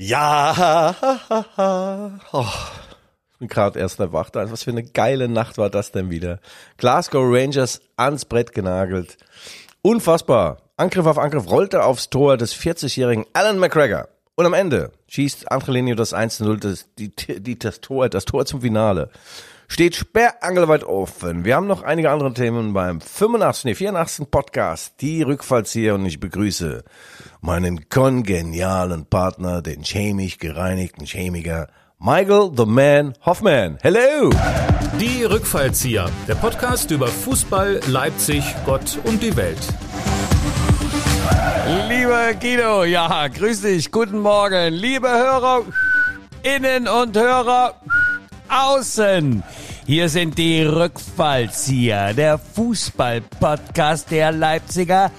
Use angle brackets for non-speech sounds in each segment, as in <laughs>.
Ja, oh, ich bin gerade erst erwacht. Was für eine geile Nacht war das denn wieder? Glasgow Rangers ans Brett genagelt. Unfassbar. Angriff auf Angriff rollte aufs Tor des 40-jährigen Alan McGregor. Und am Ende schießt Angelino das 1-0, das, die, die, das Tor, das Tor zum Finale. Steht sperrangelweit offen. Wir haben noch einige andere Themen beim 85, nee, 84. Podcast, die Rückfallzieher und ich begrüße meinen kongenialen Partner, den chemisch gereinigten Chemiker, Michael the Man Hoffman. Hello! Die Rückfallzieher, der Podcast über Fußball, Leipzig, Gott und die Welt. Lieber Guido, ja, grüß dich, guten Morgen. Liebe Hörer innen und Hörer außen. Hier sind die Rückfallzieher, der Fußball-Podcast der Leipziger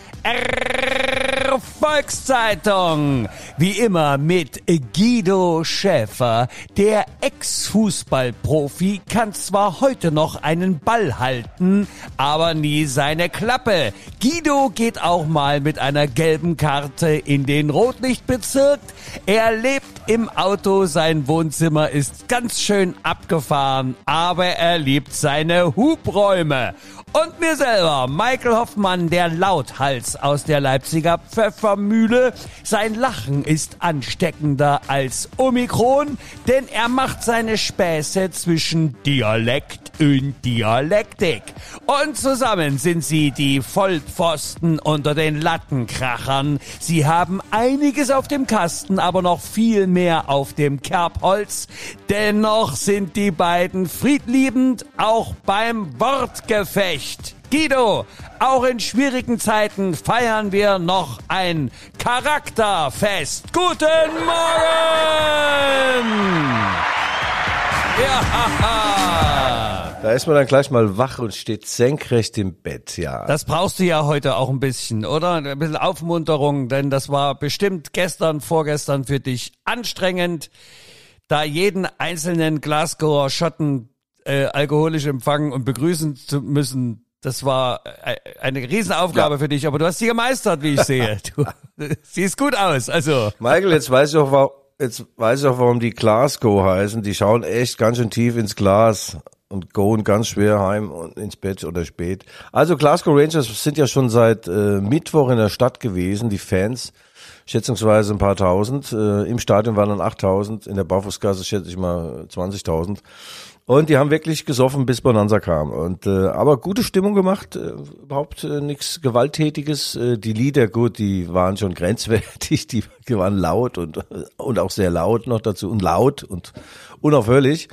Volkszeitung. Wie immer mit Guido Schäfer. Der Ex-Fußballprofi kann zwar heute noch einen Ball halten, aber nie seine Klappe. Guido geht auch mal mit einer gelben Karte in den Rotlichtbezirk. Er lebt im Auto, sein Wohnzimmer ist ganz schön abgefahren, aber er liebt seine Hubräume. Und mir selber, Michael Hoffmann, der Lauthals aus der Leipziger Pfeffermühle. Sein Lachen ist ansteckender als Omikron, denn er macht seine Späße zwischen Dialekt und Dialektik. Und zusammen sind sie die Vollpfosten unter den Lattenkrachern. Sie haben einiges auf dem Kasten, aber noch viel mehr auf dem Kerbholz. Dennoch sind die beiden friedliebend, auch beim Wortgefecht. Guido, auch in schwierigen Zeiten feiern wir noch ein Charakterfest. Guten Morgen! Ja, Da ist man dann gleich mal wach und steht senkrecht im Bett, ja. Das brauchst du ja heute auch ein bisschen, oder? Ein bisschen Aufmunterung, denn das war bestimmt gestern, vorgestern für dich anstrengend, da jeden einzelnen Glasgower Schotten äh, alkoholisch empfangen und begrüßen zu müssen. Das war äh, eine Riesenaufgabe Ja. für dich, aber du hast sie gemeistert, wie ich sehe. <laughs> Du siehst gut aus, also. Michael, jetzt weiß ich auch, wa- jetzt weiß ich auch, warum die Glasgow heißen. Die schauen echt ganz schön tief ins Glas und gehen ganz schwer heim und ins Bett oder spät. Also Glasgow Rangers sind ja schon seit äh, Mittwoch in der Stadt gewesen, die Fans. Schätzungsweise ein paar tausend. Äh, Im Stadion waren dann 8000, in der Barfußgasse schätze ich mal 20.000. Und die haben wirklich gesoffen, bis Bonanza kam. Und äh, aber gute Stimmung gemacht, äh, überhaupt äh, nichts Gewalttätiges. Äh, die Lieder, gut, die waren schon <laughs> grenzwertig, die, die waren laut und und auch sehr laut noch dazu und laut und unaufhörlich.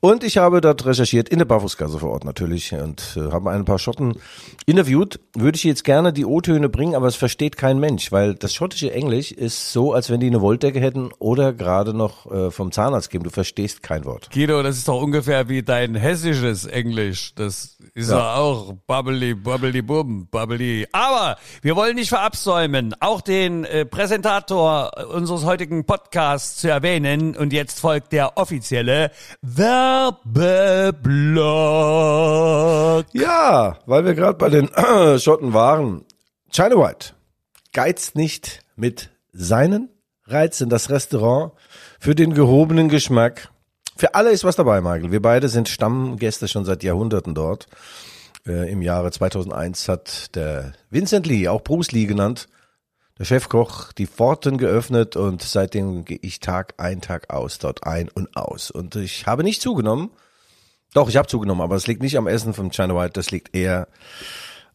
Und ich habe dort recherchiert in der Barfußgasse vor Ort natürlich und äh, habe ein paar Schotten interviewt. Würde ich jetzt gerne die O-Töne bringen, aber es versteht kein Mensch, weil das schottische Englisch ist so, als wenn die eine Wolldecke hätten oder gerade noch äh, vom Zahnarzt geben. Du verstehst kein Wort. Guido, das ist doch ungefähr wie dein hessisches Englisch. Das ist ja, auch bubbly, bubbly, bum, bubbly. Aber wir wollen nicht verabsäumen, auch den äh, Präsentator unseres heutigen Podcasts zu erwähnen. Und jetzt folgt der offizielle Werbeblock. Ja, weil wir gerade bei den <clears throat> Schotten waren. China White geizt nicht mit seinen Reizen. Das Restaurant für den gehobenen Geschmack. Für alle ist was dabei, Michael. Wir beide sind Stammgäste schon seit Jahrhunderten dort. Äh, Im Jahre 2001 hat der Vincent Lee, auch Bruce Lee genannt, der Chefkoch, die Pforten geöffnet und seitdem gehe ich Tag ein, Tag aus dort ein und aus. Und ich habe nicht zugenommen. Doch, ich habe zugenommen, aber es liegt nicht am Essen vom China White, das liegt eher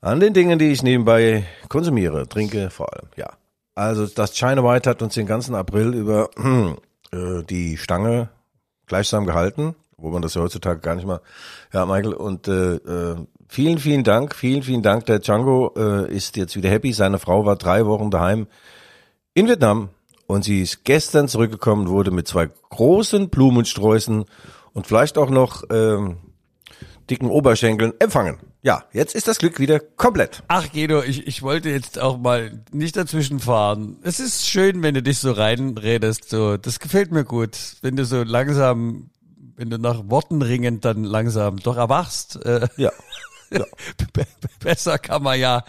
an den Dingen, die ich nebenbei konsumiere, trinke vor allem, ja. Also das China White hat uns den ganzen April über äh, die Stange gleichsam gehalten, wo man das ja heutzutage gar nicht mal, ja Michael, und äh, äh, vielen, vielen Dank, vielen, vielen Dank. Der Django äh, ist jetzt wieder happy, seine Frau war drei Wochen daheim in Vietnam und sie ist gestern zurückgekommen, wurde mit zwei großen Blumensträußen und vielleicht auch noch ähm, dicken Oberschenkeln empfangen. Ja, jetzt ist das Glück wieder komplett. Ach Guido, ich, ich wollte jetzt auch mal nicht dazwischen fahren. Es ist schön, wenn du dich so reinredest. So, das gefällt mir gut, wenn du so langsam, wenn du nach Worten ringend dann langsam doch erwachst. Äh, Ja. <laughs> Ja. Besser kann man ja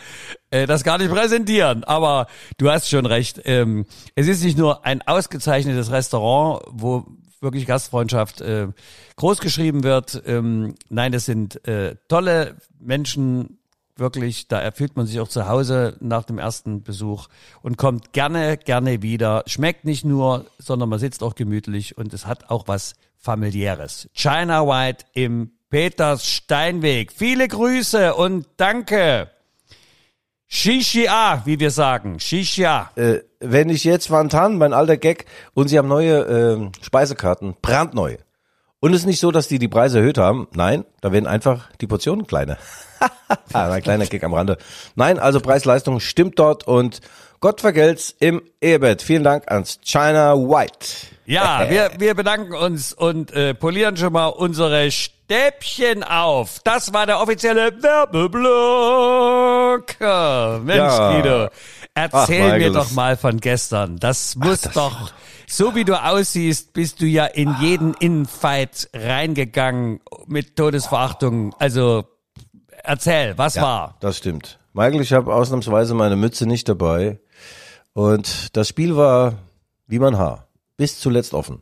äh, das gar nicht präsentieren. Aber du hast schon recht. Ähm, es ist nicht nur ein ausgezeichnetes Restaurant, wo wirklich Gastfreundschaft äh, groß geschrieben wird. Ähm, nein, es sind äh, tolle Menschen, wirklich, da fühlt man sich auch zu Hause nach dem ersten Besuch und kommt gerne, gerne wieder. Schmeckt nicht nur, sondern man sitzt auch gemütlich und es hat auch was familiäres. China White im Peters Steinweg. Viele Grüße und danke. Shishia, wie wir sagen. Shishia. Äh, wenn ich jetzt Vantan, mein alter Gag, und sie haben neue äh, Speisekarten, brandneu. Und es ist nicht so, dass die die Preise erhöht haben. Nein, da werden einfach die Portionen kleiner. <laughs> ein kleiner Gag am Rande. Nein, also Preis-Leistung stimmt dort und Gott vergelt's im Ehebett. Vielen Dank ans China White. Ja, wir, wir bedanken uns und äh, polieren schon mal unsere Stäbchen auf. Das war der offizielle Werbeblock. Mensch, Ja. Guido, erzähl Ach, mir doch mal von gestern. Das muss das- doch, so wie du aussiehst, bist du ja in jeden Infight reingegangen mit Todesverachtung. Also erzähl, was war? Das stimmt. Michael, ich habe ausnahmsweise meine Mütze nicht dabei. Und das Spiel war wie mein Haar. Bis zuletzt offen.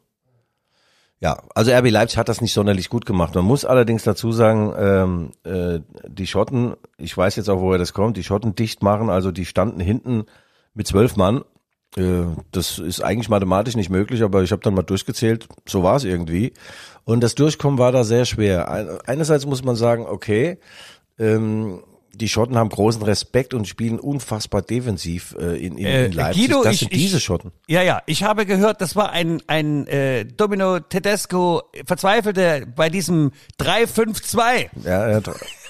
Ja, also RB Leipzig hat das nicht sonderlich gut gemacht. Man muss allerdings dazu sagen, ähm, äh, die Schotten, ich weiß jetzt auch, woher das kommt, die Schotten dicht machen, also die standen hinten mit zwölf Mann. Äh, das ist eigentlich mathematisch nicht möglich, aber ich habe dann mal durchgezählt, so war es irgendwie. Und das Durchkommen war da sehr schwer. Ein- Einerseits muss man sagen, okay, ähm, die Schotten haben großen Respekt und spielen unfassbar defensiv äh, in, in, Äh, in Leipzig. Guido, das ich- sind ich- diese Schotten. Ja, ja, ich habe gehört, das war ein, ein äh, Domino Tedesco verzweifelte bei diesem 3-5-2. Ja, ja,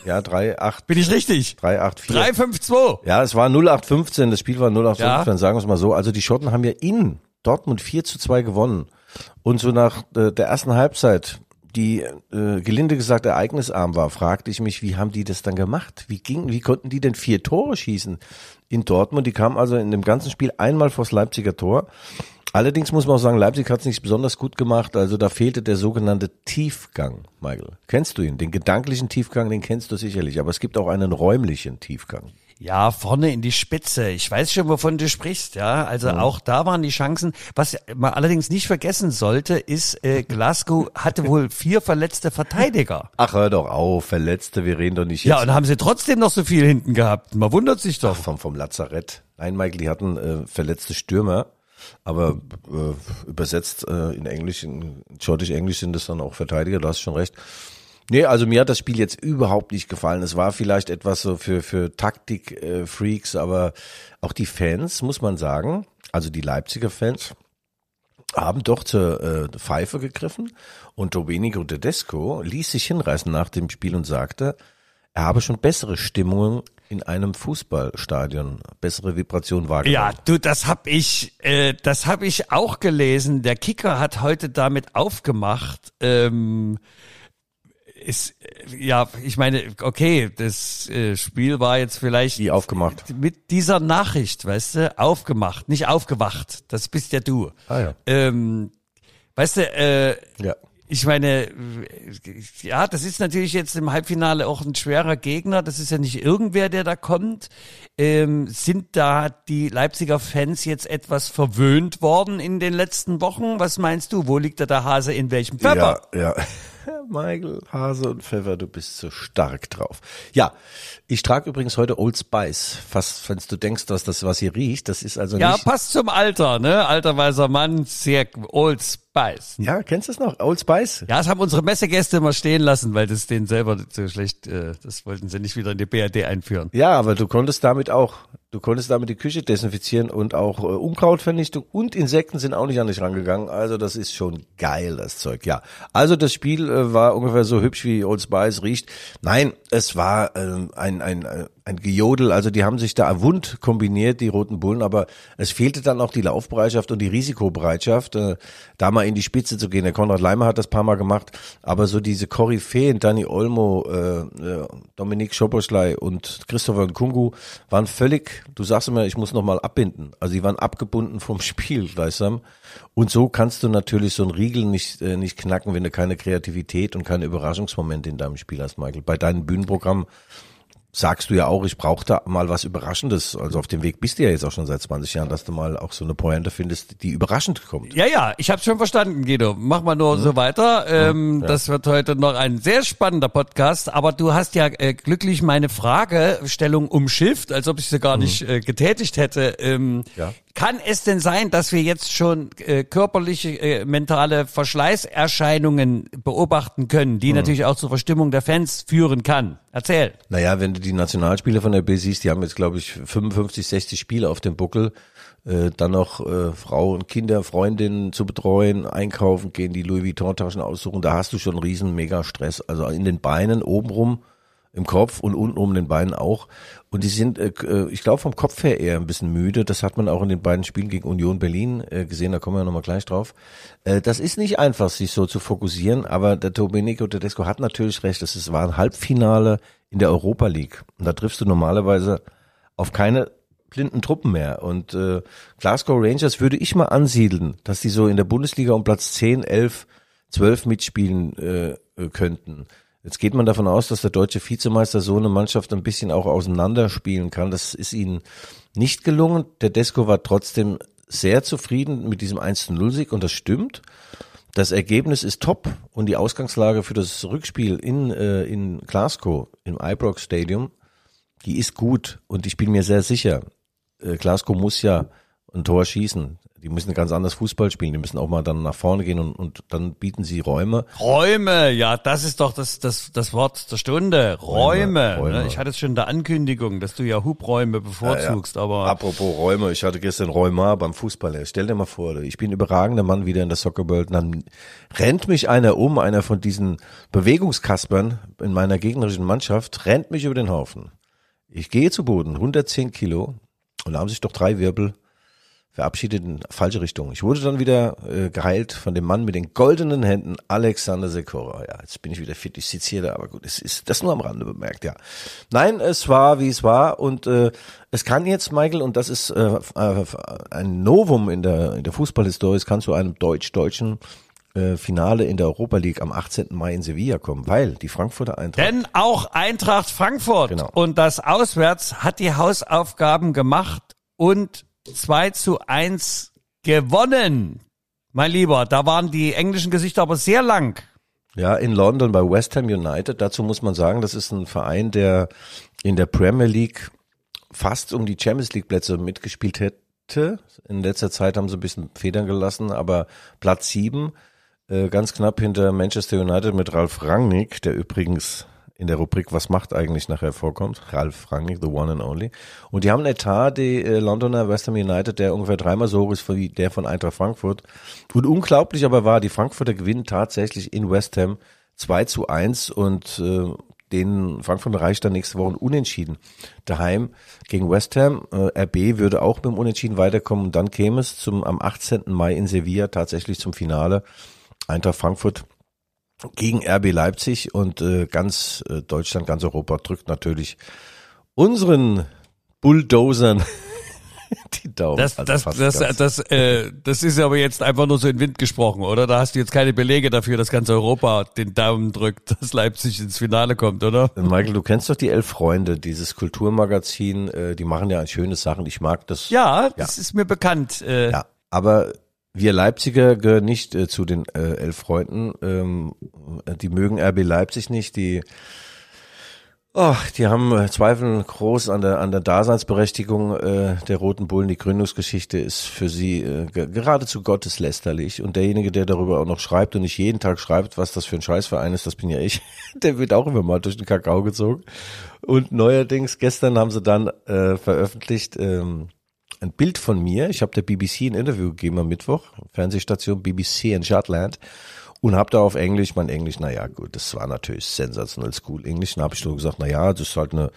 ja 3, 8, Bin ich richtig? 3, 8, 4. 3-5-2. Ja, es war 0815, das Spiel war 0815, Ja. sagen wir es mal so. Also die Schotten haben ja in Dortmund 4 zu 2 gewonnen. Und so nach äh, der ersten Halbzeit, die äh, gelinde gesagt ereignisarm war, fragte ich mich, wie haben die das dann gemacht? Wie ging, wie konnten die denn vier Tore schießen in Dortmund? Die kamen also in dem ganzen Spiel einmal vors Leipziger Tor. Allerdings muss man auch sagen, Leipzig hat es nicht besonders gut gemacht. Also da fehlte der sogenannte Tiefgang, Michael. Kennst du ihn? Den gedanklichen Tiefgang, den kennst du sicherlich. Aber es gibt auch einen räumlichen Tiefgang. Ja, vorne in die Spitze. Ich weiß schon, wovon du sprichst, ja. Also auch da waren die Chancen. Was man allerdings nicht vergessen sollte, ist, äh, <laughs> Glasgow hatte wohl vier verletzte Verteidiger. Ach, hör doch auf, Verletzte, wir reden doch nicht jetzt Ja, und haben sie trotzdem noch so viel hinten gehabt. Man wundert sich doch. vom, vom Lazarett. Nein, Michael, die hatten äh, verletzte Stürmer, aber äh, übersetzt äh, in Englisch, in Schottisch-Englisch sind das dann auch Verteidiger, du hast schon recht. Nee, also mir hat das Spiel jetzt überhaupt nicht gefallen. Es war vielleicht etwas so für, für Taktik-Freaks, aber auch die Fans, muss man sagen, also die Leipziger Fans, haben doch zur äh, Pfeife gegriffen und Domenico Tedesco ließ sich hinreißen nach dem Spiel und sagte, er habe schon bessere Stimmungen in einem Fußballstadion, bessere Vibrationen wahrgenommen. Ja, du, das hab ich, äh, das hab ich auch gelesen. Der Kicker hat heute damit aufgemacht. Ähm, ist, ja, ich meine, okay, das äh, Spiel war jetzt vielleicht Wie aufgemacht. mit dieser Nachricht, weißt du, aufgemacht, nicht aufgewacht. Das bist ja du. Ah ja. Ähm, weißt du, äh, Ja. ich meine, ja, das ist natürlich jetzt im Halbfinale auch ein schwerer Gegner. Das ist ja nicht irgendwer, der da kommt. Ähm, sind da die Leipziger Fans jetzt etwas verwöhnt worden in den letzten Wochen? Was meinst du? Wo liegt da der Hase in welchem Pfeffer? Ja, ja. <laughs> Michael, Hase und Pfeffer, du bist so stark drauf. Ja, ich trage übrigens heute Old Spice. Fast, wenn du denkst, dass das, was hier riecht, das ist also Ja, nicht... passt zum Alter, ne? Alter weißer Mann, sehr Old Spice. Ja, kennst du es noch? Old Spice? Ja, das haben unsere Messegäste immer stehen lassen, weil das denen selber so schlecht, äh, das wollten sie nicht wieder in die BRD einführen. Ja, aber du konntest damit auch, du konntest damit die Küche desinfizieren und auch äh, Unkrautvernichtung und Insekten sind auch nicht an dich rangegangen. Also das ist schon geil, das Zeug. Ja, also das Spiel äh, war ungefähr so hübsch wie Old Spice riecht. Nein, es war ähm, ein, ein, äh, ein Gejodel. Also die haben sich da wund kombiniert, die Roten Bullen, aber es fehlte dann auch die Laufbereitschaft und die Risikobereitschaft, äh, da mal in die Spitze zu gehen. Der Konrad Leimer hat das paar Mal gemacht, aber so diese Koryphäen, Dani Olmo, äh, äh, Dominik Schoboschlei und Christopher Nkungu waren völlig, du sagst immer, ich muss nochmal abbinden. Also die waren abgebunden vom <laughs> Spiel gleichsam. Und so kannst du natürlich so einen Riegel nicht, äh, nicht knacken, wenn du keine Kreativität und keine Überraschungsmomente in deinem Spiel hast, Michael. Bei deinem Bühnenprogramm sagst du ja auch, ich brauche da mal was Überraschendes. Also auf dem Weg bist du ja jetzt auch schon seit 20 Jahren, dass du mal auch so eine Pointe findest, die überraschend kommt. Ja, ja, ich habe schon verstanden, Guido. Mach mal nur so weiter. Ähm, Ja. Das wird heute noch ein sehr spannender Podcast. Aber du hast ja äh, glücklich meine Fragestellung umschifft, als ob ich sie gar nicht äh, getätigt hätte. Ähm, Ja. Kann es denn sein, dass wir jetzt schon äh, körperliche, äh, mentale Verschleißerscheinungen beobachten können, die natürlich auch zur Verstimmung der Fans führen kann? Erzähl. Naja, wenn du die Nationalspieler von der B siehst, die haben jetzt, glaube ich, 55, 60 Spiele auf dem Buckel. Äh, dann noch äh, Frau und Kinder, Freundinnen zu betreuen, einkaufen gehen, die Louis Vuitton-Taschen aussuchen. Da hast du schon einen riesen Mega-Stress. Also in den Beinen obenrum, im Kopf und unten um den Beinen auch. Und die sind, äh, äh, ich glaube, vom Kopf her eher ein bisschen müde. Das hat man auch in den beiden Spielen gegen Union Berlin äh, gesehen. Da kommen wir nochmal gleich drauf. Äh, das ist nicht einfach, sich so zu fokussieren. Aber der Domenico Tedesco hat natürlich recht. Das war ein Halbfinale in der Europa League. Und da triffst du normalerweise auf keine blinden Truppen mehr. Und äh, Glasgow Rangers würde ich mal ansiedeln, dass die so in der Bundesliga um Platz 10, 11, 12 mitspielen äh, äh, könnten. Jetzt geht man davon aus, dass der deutsche Vizemeister so eine Mannschaft ein bisschen auch auseinanderspielen kann. Das ist ihnen nicht gelungen. Der Desko war trotzdem sehr zufrieden mit diesem 1-0-Sieg und das stimmt. Das Ergebnis ist top und die Ausgangslage für das Rückspiel in, äh, in Glasgow im Ibrox Stadium, die ist gut und ich bin mir sehr sicher, äh, Glasgow muss ja ein Tor schießen. Die müssen ganz anders Fußball spielen. Die müssen auch mal dann nach vorne gehen und, und dann bieten sie Räume. Räume, ja, das ist doch das, das, das Wort der Stunde. Räume. Räume. ne? Ich hatte es schon in der Ankündigung, dass du ja Hubräume bevorzugst, aber Apropos Räume, ich hatte gestern Räuma beim Fußball. Stell dir mal vor, ich bin ein überragender Mann wieder in der Soccer World. Und dann rennt mich einer um, einer von diesen Bewegungskaspern in meiner gegnerischen Mannschaft, rennt mich über den Haufen. Ich gehe zu Boden, 110 Kilo, und da haben sich doch drei Wirbel verabschiedet in falsche Richtung. Ich wurde dann wieder äh, geheilt von dem Mann mit den goldenen Händen, Alexander Sekora. Ja, jetzt bin ich wieder fit, ich sitze hier da, aber gut, es ist das nur am Rande bemerkt, ja. Nein, es war, wie es war und äh, es kann jetzt, Michael, und das ist äh, äh, ein Novum in der, in der Fußballhistorie, es kann zu einem deutsch-deutschen äh, Finale in der Europa League am 18. Mai in Sevilla kommen, weil die Frankfurter Eintracht Denn auch Eintracht Frankfurt Genau. und das Auswärts hat die Hausaufgaben gemacht und 2 zu 1 gewonnen. Mein Lieber, da waren die englischen Gesichter aber sehr lang. Ja, in London bei West Ham United. Dazu muss man sagen, das ist ein Verein, der in der Premier League fast um die Champions League Plätze mitgespielt hätte. In letzter Zeit haben sie ein bisschen Federn gelassen, aber Platz sieben, äh, ganz knapp hinter Manchester United mit Ralf Rangnick, der übrigens in der Rubrik Was macht eigentlich nachher vorkommt. Ralf Rangnick, the one and only. Und die haben einen Etat, die äh, Londoner West Ham United, der ungefähr dreimal so hoch ist wie der von Eintracht Frankfurt. Und unglaublich aber war, die Frankfurter gewinnen tatsächlich in West Ham 2 zu 1 und äh, den Frankfurt reicht dann nächste Woche Unentschieden. Daheim gegen West Ham. Äh, RB würde auch mit dem Unentschieden weiterkommen. Und dann käme es zum, am 18. Mai in Sevilla tatsächlich zum Finale. Eintracht Frankfurt gegen RB Leipzig und äh, ganz äh, Deutschland, ganz Europa drückt natürlich unseren Bulldozern <laughs> die Daumen. Das, Also das, das, das, äh, das ist aber jetzt einfach nur so in den Wind gesprochen, oder? Da hast du jetzt keine Belege dafür, dass ganz Europa den Daumen drückt, <laughs> dass Leipzig ins Finale kommt, oder? Michael, du kennst doch die Elf Freunde, dieses Kulturmagazin, äh, die machen ja schöne Sachen. Ich mag das. Ja, das ist mir bekannt. Äh, Ja, aber wir Leipziger gehören nicht äh, zu den äh, elf Freunden. Ähm, die mögen RB Leipzig nicht. Die, oh, die haben äh, Zweifel groß an der an der Daseinsberechtigung äh, der Roten Bullen. Die Gründungsgeschichte ist für sie äh, ge- geradezu gotteslästerlich. Und derjenige, der darüber auch noch schreibt und nicht jeden Tag schreibt, was das für ein Scheißverein ist, das bin ja ich. <laughs> Der wird auch immer mal durch den Kakao gezogen. Und neuerdings gestern haben sie dann äh, veröffentlicht. Ähm, ein Bild von mir. Ich habe der BBC ein Interview gegeben am Mittwoch, Fernsehstation BBC in Schottland und habe da auf Englisch, mein Englisch, naja gut, das war natürlich sensationell School Englisch. Und habe ich so gesagt, naja, das ist halt eine,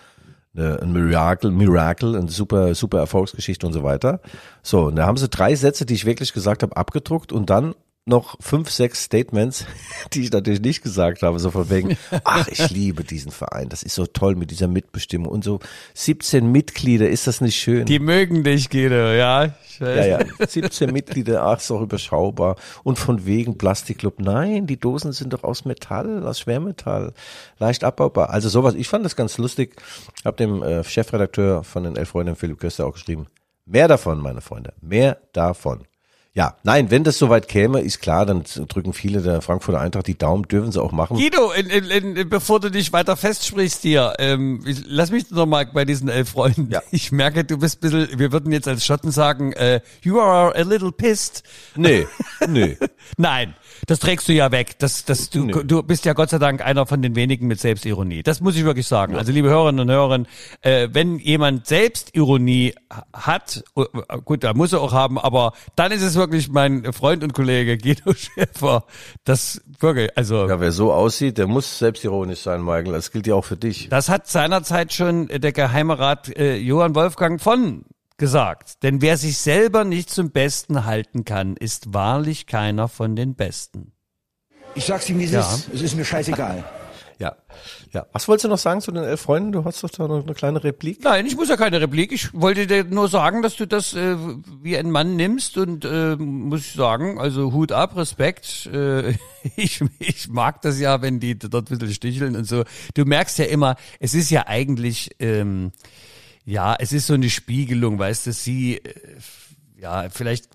eine, ein Miracle, Miracle, eine super, super Erfolgsgeschichte und so weiter. So, und da haben sie drei Sätze, die ich wirklich gesagt habe, abgedruckt und dann noch fünf, sechs Statements, <laughs> die ich natürlich nicht gesagt habe, so von wegen, <laughs> ach, ich liebe diesen Verein, das ist so toll mit dieser Mitbestimmung und so 17 Mitglieder, ist das nicht schön? Die mögen dich, Guido, ja. Ja, ja, 17 Mitglieder, ach, ist doch überschaubar. Und von wegen Plastikclub, nein, die Dosen sind doch aus Metall, aus Schwermetall, leicht abbaubar. Also sowas, ich fand das ganz lustig, hab dem äh, Chefredakteur von den Elf Freunden, Philipp Köster, auch geschrieben, mehr davon, meine Freunde, mehr davon. Ja, nein, wenn das soweit käme, ist klar, dann drücken viele der Frankfurter Eintracht die Daumen, dürfen sie auch machen. Guido, in, in, in, bevor du dich weiter festsprichst hier, ähm, ich, lass mich noch mal bei diesen elf Freunden. Ja. Ich merke, du bist ein bisschen, wir würden jetzt als Schotten sagen, äh, you are a little pissed. Nee, nee. <laughs> Nein, das trägst du ja weg. Das, das, du, Nee. du bist ja Gott sei Dank einer von den wenigen mit Selbstironie. Das muss ich wirklich sagen. Also liebe Hörerinnen und Hörer, äh, wenn jemand Selbstironie hat, äh, gut, da muss er auch haben, aber dann ist es wirklich mein Freund und Kollege Guido <laughs> Schäfer. Das wirklich, also Ja, wer so aussieht, der muss selbstironisch sein, Michael. Das gilt ja auch für dich. das hat seinerzeit schon der Geheime Rat äh, Johann Wolfgang von gesagt. Denn wer sich selber nicht zum Besten halten kann, ist wahrlich keiner von den Besten. Ich sag's ihm, wie es Ja. ist. Es ist mir scheißegal. Ja, ja. Was wolltest du noch sagen zu den elf Freunden? Du hast doch da noch eine kleine Replik. Nein, ich muss ja keine Replik. Ich wollte dir nur sagen, dass du das äh, wie ein Mann nimmst und äh, muss ich sagen, also Hut ab, Respekt. Äh, <laughs> ich, ich mag das ja, wenn die dort ein bisschen sticheln und so. Du merkst ja immer, es ist ja eigentlich, ähm, ja, es ist so eine Spiegelung, weißt du, sie, äh, ja, vielleicht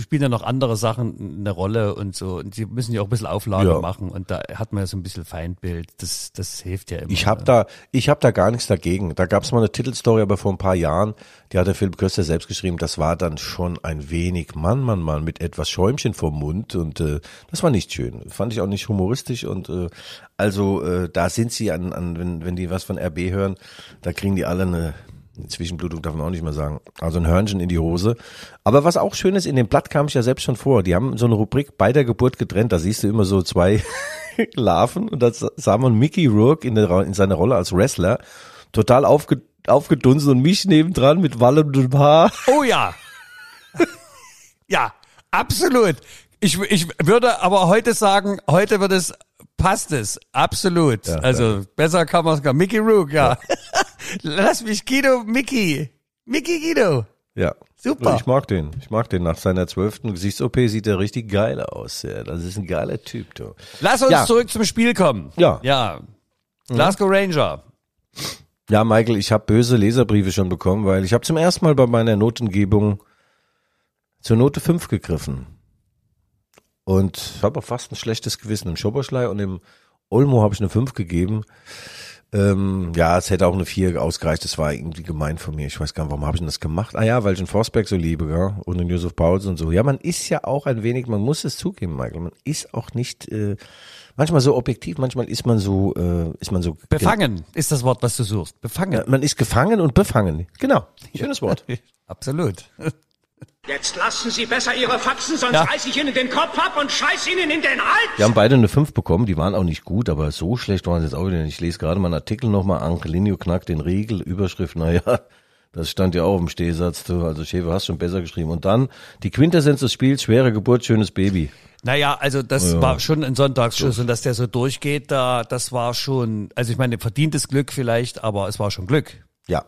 spielen ja noch andere Sachen eine Rolle und so. Und die müssen ja auch ein bisschen Auflage Ja. machen und da hat man ja so ein bisschen Feindbild. Das, das hilft ja immer. Ich habe da, ich habe da gar nichts dagegen. Da gab es mal eine Titelstory, aber vor ein paar Jahren, die hat der Philipp Köster selbst geschrieben. Das war dann schon ein wenig Mann, Mann, Mann mit etwas Schäumchen vom Mund und äh, das war nicht schön. Fand ich auch nicht humoristisch und äh, also äh, da sind sie an, an wenn, wenn die was von RB hören, da kriegen die alle eine Zwischenblutung darf man auch nicht mehr sagen. Also ein Hörnchen in die Hose. Aber was auch schön ist, in dem Blatt kam ich ja selbst schon vor. Die haben so eine Rubrik bei der Geburt getrennt. Da siehst du immer so zwei <laughs> Larven und da sah man Mickey Rourke in, der, in seiner Rolle als Wrestler total aufge, aufgedunsen und mich nebendran mit wallendem Haar. Oh ja. ja, absolut. Ich, ich würde aber heute sagen, heute wird es, passt es, absolut. also besser kann man es gar. Mickey Rook, ja. <laughs> Lass mich Guido, Mickey. Mickey Guido. Ja. Super. Ich mag den. Ich mag den. Nach seiner zwölften Gesichts-OP sieht er richtig geil aus. Ja, das ist ein geiler Typ, du. Lass uns Ja. zurück zum Spiel kommen. Ja. Ja. Glasgow Ranger. Ja, Michael, ich habe böse Leserbriefe schon bekommen, weil ich habe zum ersten Mal bei meiner Notengebung zur Note 5 gegriffen. Und habe auch fast ein schlechtes Gewissen. Im Schoberschlei und im Olmo habe ich eine 5 gegeben. Ähm, ja, es hätte auch eine 4 ausgereicht. Das war irgendwie gemein von mir. Ich weiß gar nicht, warum habe ich denn das gemacht? Ah ja, weil ich den Forsberg so liebe, gell? Und den Josef Pauls und so. Ja, man ist ja auch ein wenig, man muss es zugeben, Michael. Man ist auch nicht äh, manchmal so objektiv, manchmal ist man so, äh, ist man so Befangen ist das Wort, was du suchst. Befangen. man ist gefangen und befangen. Genau. <laughs> Schönes Wort. Absolut. Jetzt lassen Sie besser Ihre Faxen, sonst Ja. reiß ich Ihnen den Kopf ab und scheiß Ihnen in den Hals! Wir haben beide eine 5 bekommen, die waren auch nicht gut, aber so schlecht waren sie jetzt auch wieder nicht. Ich lese gerade mal einen Artikel nochmal, Angelino knackt den Riegel, Überschrift, naja, das stand ja auch im Stehsatz, du, also Schäfer hast schon besser geschrieben. Und dann die Quintessenz des Spiels, schwere Geburt, schönes Baby. Naja, also das Ja. war schon ein Sonntagsschuss und dass der so durchgeht, da, das war schon, also ich meine, verdientes Glück vielleicht, aber es war schon Glück. Ja.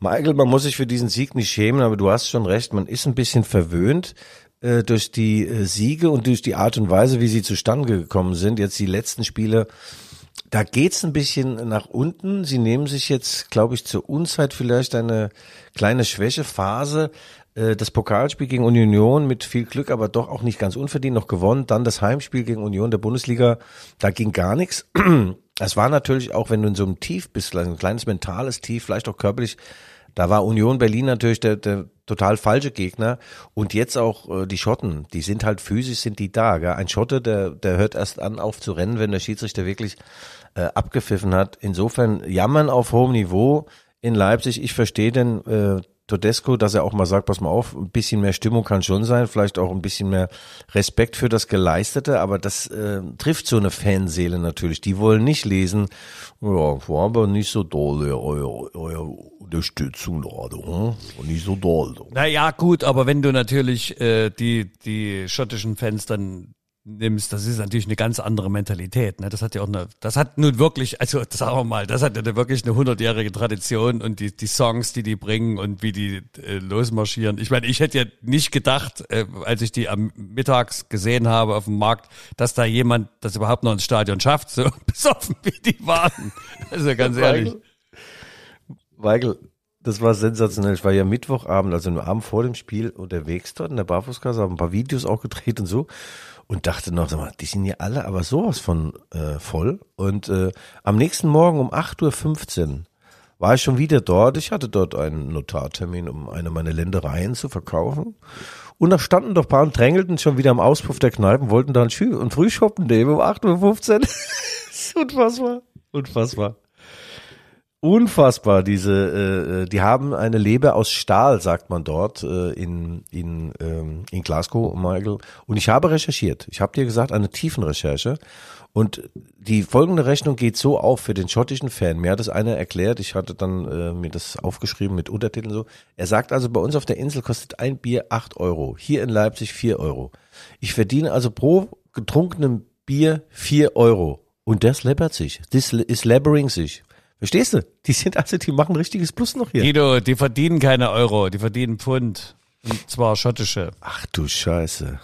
Michael, man muss sich für diesen Sieg nicht schämen, aber du hast schon recht, man ist ein bisschen verwöhnt äh, durch die äh, Siege und durch die Art und Weise, wie sie zustande gekommen sind. Jetzt die letzten Spiele, da geht's ein bisschen nach unten. Sie nehmen sich jetzt, glaube ich, zur Unzeit vielleicht eine kleine Schwächephase. Äh, Das Pokalspiel gegen Union mit viel Glück, aber doch auch nicht ganz unverdient noch gewonnen. Dann das Heimspiel gegen Union der Bundesliga, da ging gar nichts. <clears throat> Es war natürlich auch, wenn du in so einem Tief bist, ein kleines mentales Tief, vielleicht auch körperlich, da war Union Berlin natürlich der, der total falsche Gegner. Und jetzt auch äh, die Schotten, die sind halt physisch, sind die da. Gell? Ein Schotte, der, der hört erst an, auf zu rennen, wenn der Schiedsrichter wirklich äh, abgepfiffen hat. Insofern jammern auf hohem Niveau in Leipzig. Ich verstehe den, äh, Todesco, dass er auch mal sagt, pass mal auf, ein bisschen mehr Stimmung kann schon sein, vielleicht auch ein bisschen mehr Respekt für das Geleistete, aber das äh, trifft so eine Fanseele natürlich. Die wollen nicht lesen, ja, war aber nicht so doll, euer, euer Unterstützung gerade, hm? Nicht so doll. Naja, gut, aber wenn du natürlich äh, die, die schottischen Fans dann nimmst, das ist natürlich eine ganz andere Mentalität. Ne? Das hat ja auch eine, das hat nun wirklich, also sagen wir mal, das hat ja wirklich eine hundertjährige Tradition und die, die Songs, die die bringen und wie die äh, losmarschieren. Ich meine, ich hätte ja nicht gedacht, äh, als ich die am Mittags gesehen habe auf dem Markt, dass da jemand das überhaupt noch ins Stadion schafft, so <laughs> besoffen wie die waren. Also ganz ehrlich. Weigel, das war sensationell. Ich war ja Mittwochabend, also am Abend vor dem Spiel unterwegs dort in der Barfußkasse, habe ein paar Videos auch gedreht und so und dachte noch, sag mal, die sind ja alle aber sowas von äh, voll. Und äh, am nächsten Morgen um 8.15 Uhr war ich schon wieder dort. Ich hatte dort einen Notartermin, um eine meiner Ländereien zu verkaufen. Und da standen doch ein paar und drängelten schon wieder am Auspuff der Kneipen, wollten da ein, Schü ein Frühschoppen nehmen um 8.15 Uhr. <laughs> Unfassbar. Unfassbar. Unfassbar, diese, äh, äh, die haben eine Leber aus Stahl, sagt man dort äh, in, in, ähm, in Glasgow, Michael. Und ich habe recherchiert. Ich habe dir gesagt, eine Tiefenrecherche. Und die folgende Rechnung geht so auf für den schottischen Fan. Mir hat es einer erklärt, ich hatte dann äh, mir das aufgeschrieben mit Untertiteln so. Er sagt also, bei uns auf der Insel kostet ein Bier acht Euro, hier in Leipzig vier Euro. Ich verdiene also pro getrunkenem Bier vier Euro. Und das läppert sich. Das ist labbering sich. Verstehst du? Die sind also, die machen richtiges Plus noch hier. Guido, die verdienen keine Euro, die verdienen Pfund. Und zwar schottische. Ach du Scheiße.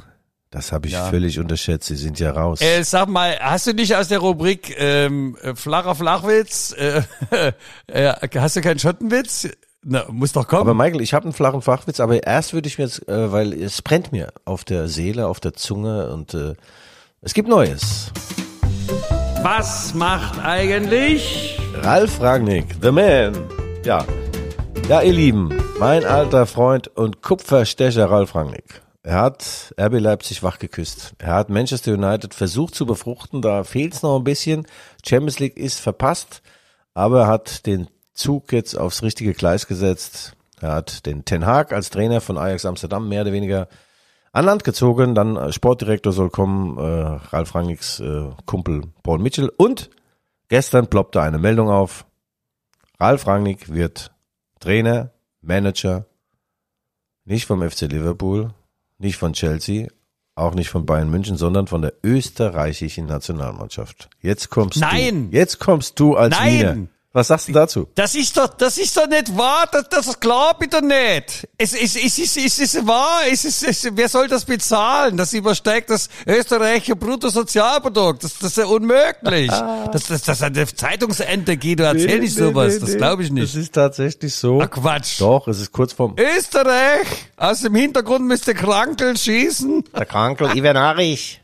Das habe ich ja. völlig unterschätzt. Sie sind ja raus. Äh, sag mal, hast du nicht aus der Rubrik ähm, flacher Flachwitz, äh, <laughs> äh, hast du keinen Schottenwitz? Na, muss doch kommen. Aber Michael, ich habe einen flachen Flachwitz, aber erst würde ich mir jetzt, äh, weil es brennt mir auf der Seele, auf der Zunge und äh, es gibt Neues. Was macht eigentlich Ralf Rangnick, the man. Ja. Ja, ihr Lieben, mein alter Freund und Kupferstecher Ralf Rangnick. Er hat RB Leipzig wach geküsst. Er hat Manchester United versucht zu befruchten, da fehlt es noch ein bisschen. Champions League ist verpasst, aber er hat den Zug jetzt aufs richtige Gleis gesetzt. Er hat den Ten Hag als Trainer von Ajax Amsterdam mehr oder weniger an Land gezogen. Dann äh, Sportdirektor soll kommen, äh, Ralf Rangnicks äh, Kumpel Paul Mitchell und Gestern ploppte eine Meldung auf. Ralf Rangnick wird Trainer, Manager, nicht vom FC Liverpool, nicht von Chelsea, auch nicht von Bayern München, sondern von der österreichischen Nationalmannschaft. Jetzt kommst Nein. du. Jetzt kommst du als Nein. Wiener. Was sagst du dazu? Das ist doch, das ist doch nicht wahr, das, das glaubt bitte nicht. Es, es, es, ist, es ist wahr, es ist, es, wer soll das bezahlen? Das übersteigt das österreichische Bruttosozialprodukt. Das, das ist ja unmöglich. <laughs> das, das, das ist eine Zeitungsende, Guido, erzähl nicht sowas, das glaube ich nicht. Das ist tatsächlich so. Ach Quatsch. Doch, es ist kurz vorm... Österreich! Aus dem Hintergrund müsste Krankel schießen. Der Krankel, Ivan Harich.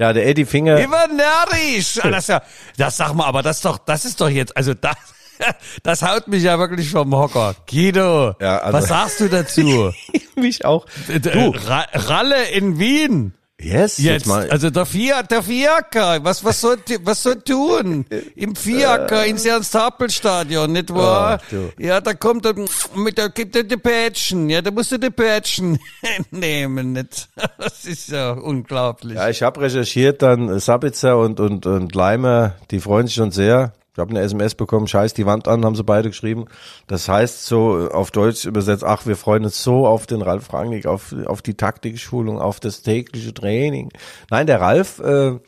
Ja, der Eddie Finger. Immer närrisch. Ah, Das, ja, das sag mal, aber das ist doch, das ist doch jetzt, also das, <laughs> das haut mich ja wirklich vom Hocker. Guido, Ja, also- was sagst du dazu? <laughs> Mich auch. Du. Ra Ralle in Wien. Yes, jetzt, Jetzt, mal. also der Fiat, der Fiaker, was, was soll, was soll tun? <laughs> Im Fiaker, ins Ernst-Happel-Stadion, nicht wahr? Du. ja, da kommt er, mit der, gibt er die Patchen, ja, da musst du die Patchen <laughs> nehmen, nicht? <laughs> Das ist ja unglaublich. Ja, ich habe recherchiert, dann Sabitzer und, und, und Leimer, die freuen sich schon sehr. Ich habe eine SMS bekommen, scheiß die Wand an, haben sie beide geschrieben. Das heißt so auf Deutsch übersetzt, ach, wir freuen uns so auf den Ralf Rangnick, auf, auf die Taktikschulung, auf das tägliche Training. Nein, der Ralf äh,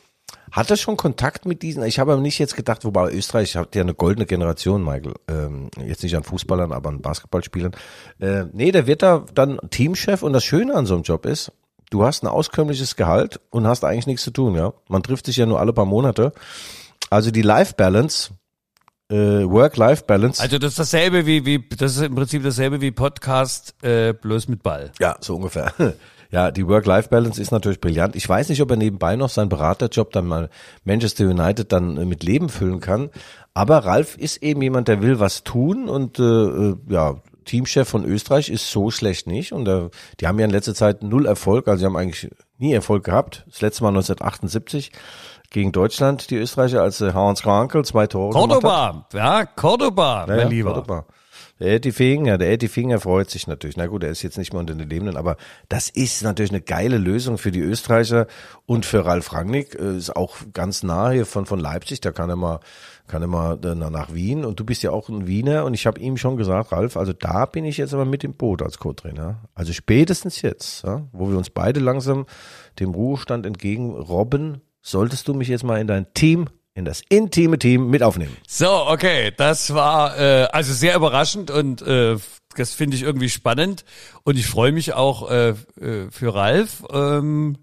hatte schon Kontakt mit diesen, ich habe aber nicht jetzt gedacht, wobei Österreich hat ja eine goldene Generation, Michael. Ähm, jetzt nicht an Fußballern, aber an Basketballspielern. Äh, nee, der wird da dann Teamchef und das Schöne an so einem Job ist, du hast ein auskömmliches Gehalt und hast eigentlich nichts zu tun, ja. Man trifft sich ja nur alle paar Monate. Also die Life-Balance, äh, Work-Life-Balance. Also das ist dasselbe wie, wie das ist im Prinzip dasselbe wie Podcast, äh, bloß mit Ball. Ja, so ungefähr. <laughs> Ja, die Work-Life-Balance ist natürlich brillant. Ich weiß nicht, ob er nebenbei noch seinen Beraterjob dann mal Manchester United dann äh, mit Leben füllen kann. Aber Ralf ist eben jemand, der will was tun und äh, äh, ja, Teamchef von Österreich ist so schlecht nicht. Und äh, die haben ja in letzter Zeit null Erfolg, also sie haben eigentlich nie Erfolg gehabt. Das letzte Mal 1978 gegen Deutschland, die Österreicher, als äh, Hans Krankel zwei Tore. Cordoba, ja, Cordoba, Ja, mein Lieber. Cordoba. Der Eddie Finger, der Eddie Finger freut sich natürlich. Na gut, er ist jetzt nicht mehr unter den Lebenden, aber das ist natürlich eine geile Lösung für die Österreicher und für Ralf Rangnick. Äh, Ist auch ganz nah hier von, von Leipzig, da kann er mal, kann er mal äh, nach Wien. Und du bist ja auch ein Wiener und ich habe ihm schon gesagt, Ralf, also da bin ich jetzt aber mit im Boot als Co-Trainer. Also spätestens jetzt, ja, wo wir uns beide langsam dem Ruhestand entgegenrobben, solltest du mich jetzt mal in dein Team, in das intime Team mit aufnehmen. So, okay, das war äh, also sehr überraschend und äh, das finde ich irgendwie spannend und ich freue mich auch äh, äh, für Ralf. Ähm,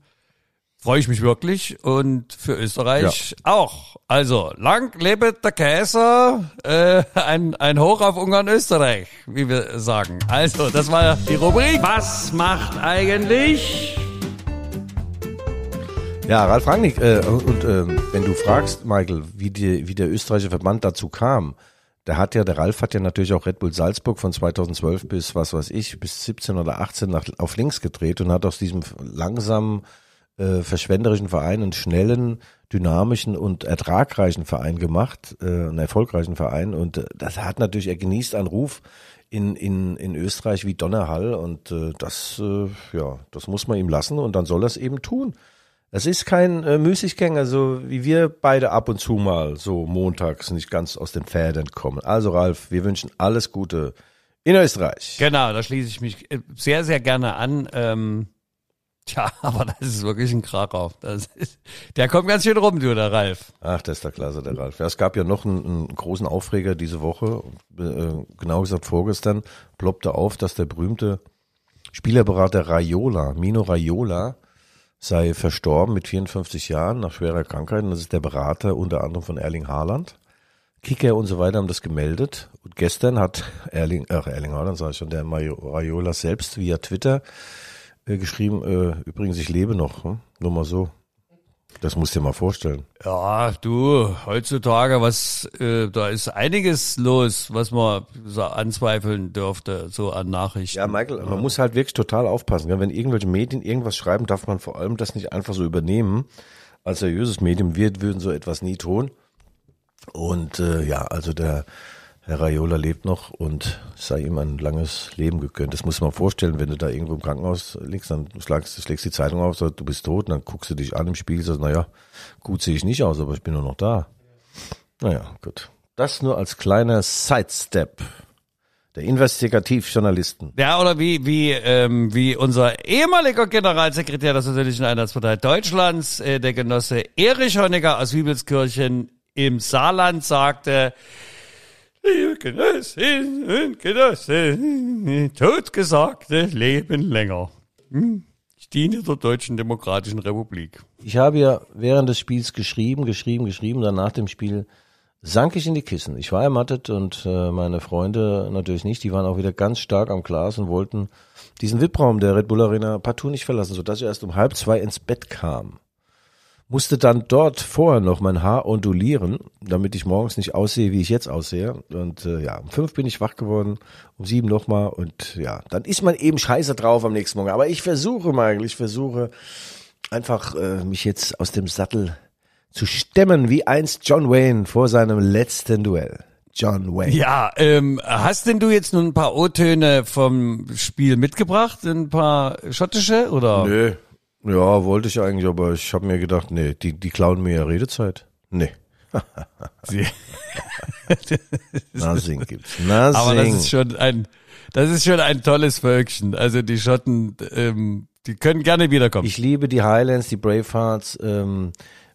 freue ich mich wirklich und für Österreich auch. Also lang lebe der Kaiser, äh, ein, ein Hoch auf Ungarn Österreich, wie wir sagen. Also, das war die Rubrik. Was macht eigentlich? Ja, Ralf Rangnick, äh, und äh, wenn du fragst, Michael, wie, die, wie der österreichische Verband dazu kam, der hat ja, der Ralf hat ja natürlich auch Red Bull Salzburg von 2012 bis, was weiß ich, bis 17 oder 18 nach, auf links gedreht und hat aus diesem langsamen, äh, verschwenderischen Verein einen schnellen, dynamischen und ertragreichen Verein gemacht, äh, einen erfolgreichen Verein. Und äh, das hat natürlich, er genießt einen Ruf in, in, in Österreich wie Donnerhall. Und äh, das, äh, ja, das muss man ihm lassen. Und dann soll er es eben tun. Es ist kein äh, Müßiggänger, so wie wir beide ab und zu mal so montags nicht ganz aus den Pferden kommen. Also Ralf, wir wünschen alles Gute in Österreich. Genau, da schließe ich mich äh, sehr, sehr gerne an. Ähm, tja, <laughs> aber das ist wirklich ein. Das ist, der kommt ganz schön rum, du, der Ralf. Ach, das ist der Klasse, der Ralf. Ja, es gab ja noch einen, einen großen Aufreger diese Woche, äh, genau gesagt vorgestern, ploppte auf, dass der berühmte Spielerberater Raiola, Mino Raiola, sei verstorben mit 54 Jahren nach schwerer Krankheit. Und das ist der Berater unter anderem von Erling Haaland. Kicker und so weiter haben das gemeldet. Und gestern hat Erling, ach, Erling Haaland, sage ich schon, der Raiola selbst via Twitter äh, geschrieben, äh, übrigens, ich lebe noch. Hm? Nur mal so. Das musst du dir mal vorstellen. Ja, du, heutzutage, was, äh, da ist einiges los, was man so anzweifeln dürfte, so an Nachrichten. Ja, Michael, man muss halt wirklich total aufpassen. Ja? Wenn irgendwelche Medien irgendwas schreiben, darf man vor allem das nicht einfach so übernehmen. Als seriöses Medium, wir würden so etwas nie tun. Und äh, ja, also der Herr Raiola lebt noch und sei ihm ein langes Leben gegönnt. Das muss man vorstellen, wenn du da irgendwo im Krankenhaus liegst, dann schlägst, schlägst die Zeitung auf, sagst, du bist tot, und dann guckst du dich an im Spiegel, sagst, naja, gut sehe ich nicht aus, aber ich bin nur noch da. Naja, gut. Das nur als kleiner Sidestep der Investigativjournalisten. Ja, oder wie, wie, ähm, wie unser ehemaliger Generalsekretär der Sozialistischen Einheitspartei Deutschlands, äh, der Genosse Erich Honecker aus Wiebelskirchen im Saarland sagte, liebe leben länger. Hm? Ich diene der Deutschen Demokratischen Republik. Ich habe ja während des Spiels geschrieben, geschrieben, geschrieben, dann nach dem Spiel sank ich in die Kissen. Ich war ermattet und äh, meine Freunde natürlich nicht. Die waren auch wieder ganz stark am Glas und wollten diesen VIP-Raum der Red Bull Arena partout nicht verlassen, sodass ich erst um halb zwei ins Bett kam. Musste dann dort vorher noch mein Haar ondulieren, damit ich morgens nicht aussehe, wie ich jetzt aussehe. Und äh, ja, um fünf bin ich wach geworden, um sieben nochmal und ja, dann ist man eben scheiße drauf am nächsten Morgen. Aber ich versuche mal, ich versuche einfach äh, mich jetzt aus dem Sattel zu stemmen, wie einst John Wayne vor seinem letzten Duell. John Wayne. Ja, ähm, hast denn du jetzt nun ein paar O-Töne vom Spiel mitgebracht? Ein paar schottische oder? Nö. Ja, wollte ich eigentlich, aber ich habe mir gedacht, nee, die, die klauen mir ja Redezeit. Nee. <laughs> Nothing gibt's. Nothing. Aber das ist schon ein, das ist schon ein tolles Völkchen. Also die Schotten, ähm, die können gerne wiederkommen. ich liebe die Highlands, die Bravehearts. Ähm,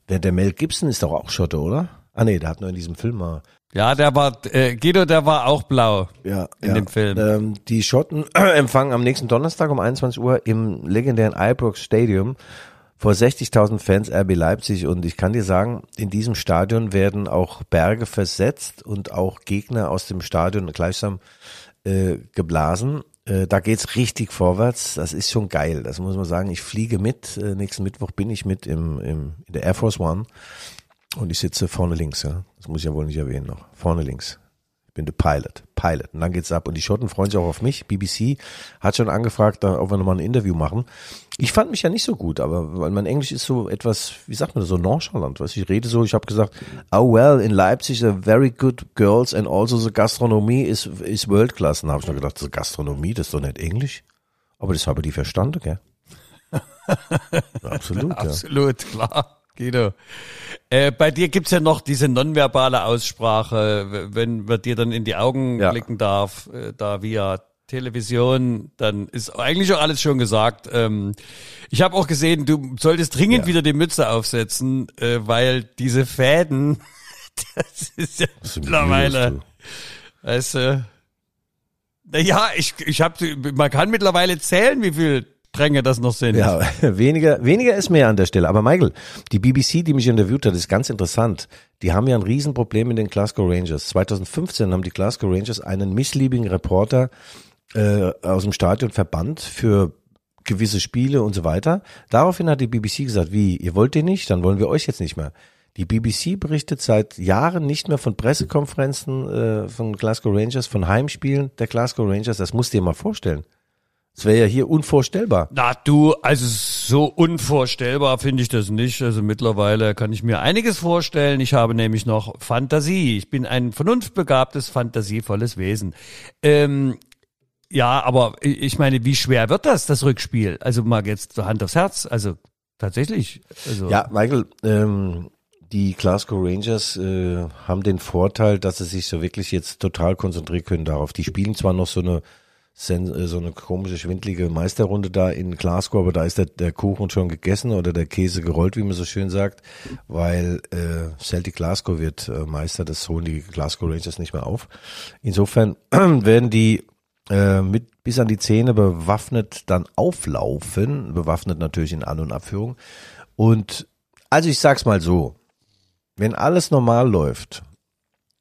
der, der Mel Gibson ist doch auch Schotte, oder? Ah nee, der hat nur in diesem Film mal. ja, der war, äh, Guido, der war auch blau. Ja, In ja. dem Film. Ähm, die Schotten <clears throat> empfangen am nächsten Donnerstag um 21 Uhr im legendären Ibrox Stadium vor 60.000 Fans RB Leipzig und ich kann dir sagen, in diesem Stadion werden auch Berge versetzt und auch Gegner aus dem Stadion gleichsam äh, geblasen. Äh, da geht's richtig vorwärts. Das ist schon geil. Das muss man sagen. Ich fliege mit. Äh, nächsten Mittwoch bin ich mit im, im in der Air Force One und ich sitze vorne links. Ja, das muss ich ja wohl nicht erwähnen noch. Vorne links. bin der Pilot, Pilot. Und dann geht's ab. Und die Schotten freuen sich auch auf mich. BBC hat schon angefragt, ob wir nochmal ein Interview machen. Ich fand mich ja nicht so gut, aber weil mein Englisch ist so etwas, wie sagt man das, so nonchalant. Weißt, ich rede so, ich habe gesagt, oh well, in Leipzig are very good girls and also the gastronomy is, is world class. Und habe ich noch gedacht, so Gastronomie, das ist doch nicht Englisch. Aber das habe die verstanden, gell? <laughs> Absolut, ja. Absolut, klar. Guido. Äh, bei dir gibt's ja noch diese nonverbale Aussprache, wenn man dir dann in die Augen Ja. blicken darf, äh, da via Television, dann ist eigentlich auch alles schon gesagt. Ähm, ich habe auch gesehen, du solltest dringend Ja. wieder die Mütze aufsetzen, äh, weil diese Fäden, <laughs> das ist ja mittlerweile, weißt du, naja, ich, ich hab, man kann mittlerweile zählen, wie viel Stränge das noch sind. Ja, <laughs> weniger, weniger ist mehr an der Stelle. Aber Michael, die BBC, die mich interviewt hat, ist ganz interessant. Die haben ja ein Riesenproblem mit den Glasgow Rangers. 2015 haben die Glasgow Rangers einen missliebigen Reporter äh, aus dem Stadion verbannt für gewisse Spiele und so weiter. Daraufhin hat die BBC gesagt, wie, ihr wollt den nicht, dann wollen wir euch jetzt nicht mehr. Die BBC berichtet seit Jahren nicht mehr von Pressekonferenzen äh, von Glasgow Rangers, von Heimspielen der Glasgow Rangers. Das musst du dir mal vorstellen. Das wäre ja hier unvorstellbar. Na du, also so unvorstellbar finde ich das nicht. Also mittlerweile kann ich mir einiges vorstellen. Ich habe nämlich noch Fantasie. Ich bin ein vernunftbegabtes, fantasievolles Wesen. Ähm, ja, aber ich meine, wie schwer wird das, das Rückspiel? Also mal jetzt Hand aufs Herz. Also tatsächlich. Also, Ja, Michael, ähm, die Glasgow Rangers äh, haben den Vorteil, dass sie sich so wirklich jetzt total konzentrieren können darauf. Die spielen zwar noch so eine so eine komische, schwindlige Meisterrunde da in Glasgow, aber da ist der, der Kuchen schon gegessen oder der Käse gerollt, wie man so schön sagt, weil äh, Celtic Glasgow wird äh, Meister, das holen die Glasgow Rangers nicht mehr auf. Insofern <clears throat> werden die äh, mit bis an die Zähne bewaffnet dann auflaufen, bewaffnet natürlich in An- und Abführung. Und also ich sag's mal so, wenn alles normal läuft,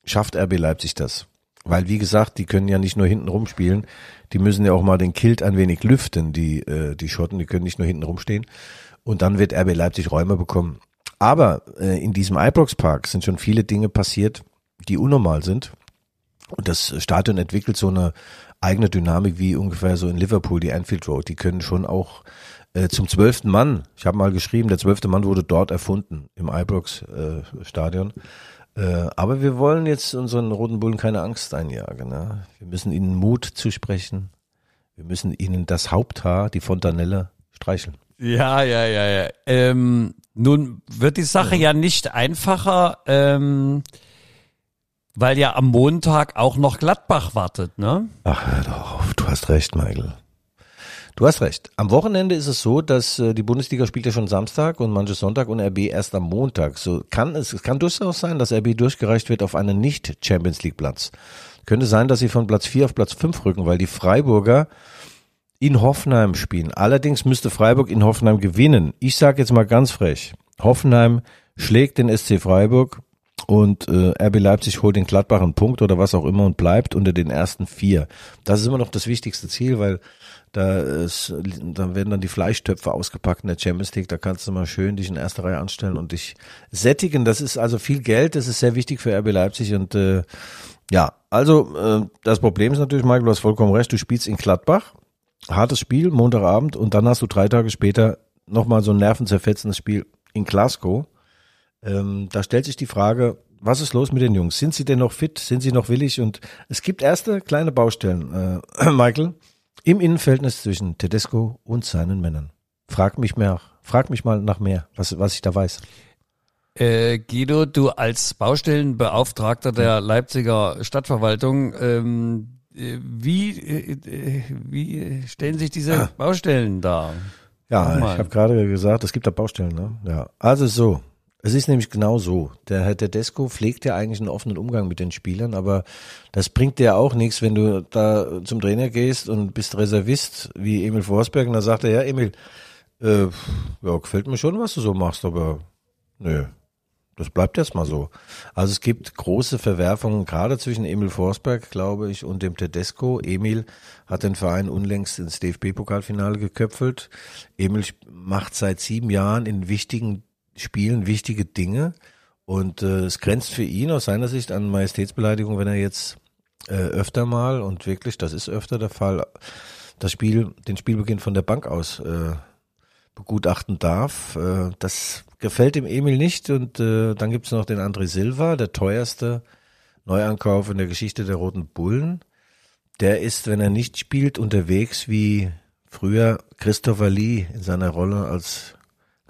schafft RB Leipzig das. Weil wie gesagt, die können ja nicht nur hinten rumspielen, die müssen ja auch mal den Kilt ein wenig lüften, die, äh, die Schotten, die können nicht nur hinten rumstehen. Und dann wird RB Leipzig Räume bekommen. Aber äh, in diesem Ibrox Park sind schon viele Dinge passiert, die unnormal sind. Und das Stadion entwickelt so eine eigene Dynamik wie ungefähr so in Liverpool, die Anfield Road. Die können schon auch äh, zum zwölften Mann, ich habe mal geschrieben, der zwölfte Mann wurde dort erfunden, im Ibrox äh, Stadion. Äh, aber wir wollen jetzt unseren Roten Bullen keine Angst einjagen. Ne? Wir müssen ihnen Mut zusprechen. Wir müssen ihnen das Haupthaar, die Fontanelle, streicheln. Ja, ja, ja, ja. Ähm, nun wird die Sache ja nicht einfacher, ähm, weil ja am Montag auch noch Gladbach wartet, ne? Ach, hör doch auf, du hast recht, Michael. Du hast recht. Am Wochenende ist es so, dass äh, die Bundesliga spielt ja schon Samstag und manche Sonntag und RB erst am Montag. So kann es, es kann durchaus sein, dass RB durchgereicht wird auf einen nicht Champions League Platz. Könnte sein, dass sie von Platz 4 auf Platz 5 rücken, weil die Freiburger in Hoffenheim spielen. Allerdings müsste Freiburg in Hoffenheim gewinnen. Ich sage jetzt mal ganz frech. Hoffenheim schlägt den SC Freiburg und äh, RB Leipzig holt den Gladbach einen Punkt oder was auch immer und bleibt unter den ersten vier. Das ist immer noch das wichtigste Ziel, weil da, ist, da werden dann die Fleischtöpfe ausgepackt in der Champions League. Da kannst du mal schön dich in erster Reihe anstellen und dich sättigen. Das ist also viel Geld. Das ist sehr wichtig für RB Leipzig und äh, ja, also äh, das Problem ist natürlich, Michael, du hast vollkommen recht. Du spielst in Gladbach, hartes Spiel, Montagabend und dann hast du drei Tage später nochmal so ein nervenzerfetzendes Spiel in Glasgow. Ähm, da stellt sich die Frage, was ist los mit den Jungs? Sind sie denn noch fit? Sind sie noch willig? Und es gibt erste kleine Baustellen, äh, <clears throat> Michael, im Innenverhältnis zwischen Tedesco und seinen Männern. Frag mich mehr, frag mich mal nach mehr, was, was ich da weiß. Äh, Guido, du als Baustellenbeauftragter der Leipziger Stadtverwaltung, ähm, äh, wie, äh, äh, wie stellen sich diese Baustellen dar? Ja, ich habe gerade gesagt, es gibt da Baustellen, ne? Ja. Also so. Es ist nämlich genau so. Der Herr Tedesco pflegt ja eigentlich einen offenen Umgang mit den Spielern, aber das bringt dir auch nichts, wenn du da zum Trainer gehst und bist Reservist wie Emil Forsberg und dann sagt er, ja Emil, äh, ja, gefällt mir schon, was du so machst, aber nö, das bleibt jetzt mal so. Also es gibt große Verwerfungen, gerade zwischen Emil Forsberg, glaube ich, und dem Tedesco. Emil hat den Verein unlängst ins DFB-Pokalfinale geköpfelt. Emil macht seit sieben Jahren in wichtigen Spielen wichtige Dinge. Und äh, es grenzt für ihn aus seiner Sicht an Majestätsbeleidigung, wenn er jetzt äh, öfter mal und wirklich, das ist öfter der Fall, das Spiel, den Spielbeginn von der Bank aus äh, begutachten darf. Äh, das gefällt dem Emil nicht und äh, dann gibt's noch den André Silva, der teuerste Neuankauf in der Geschichte der Roten Bullen. Der ist, wenn er nicht spielt, unterwegs wie früher Christopher Lee in seiner Rolle als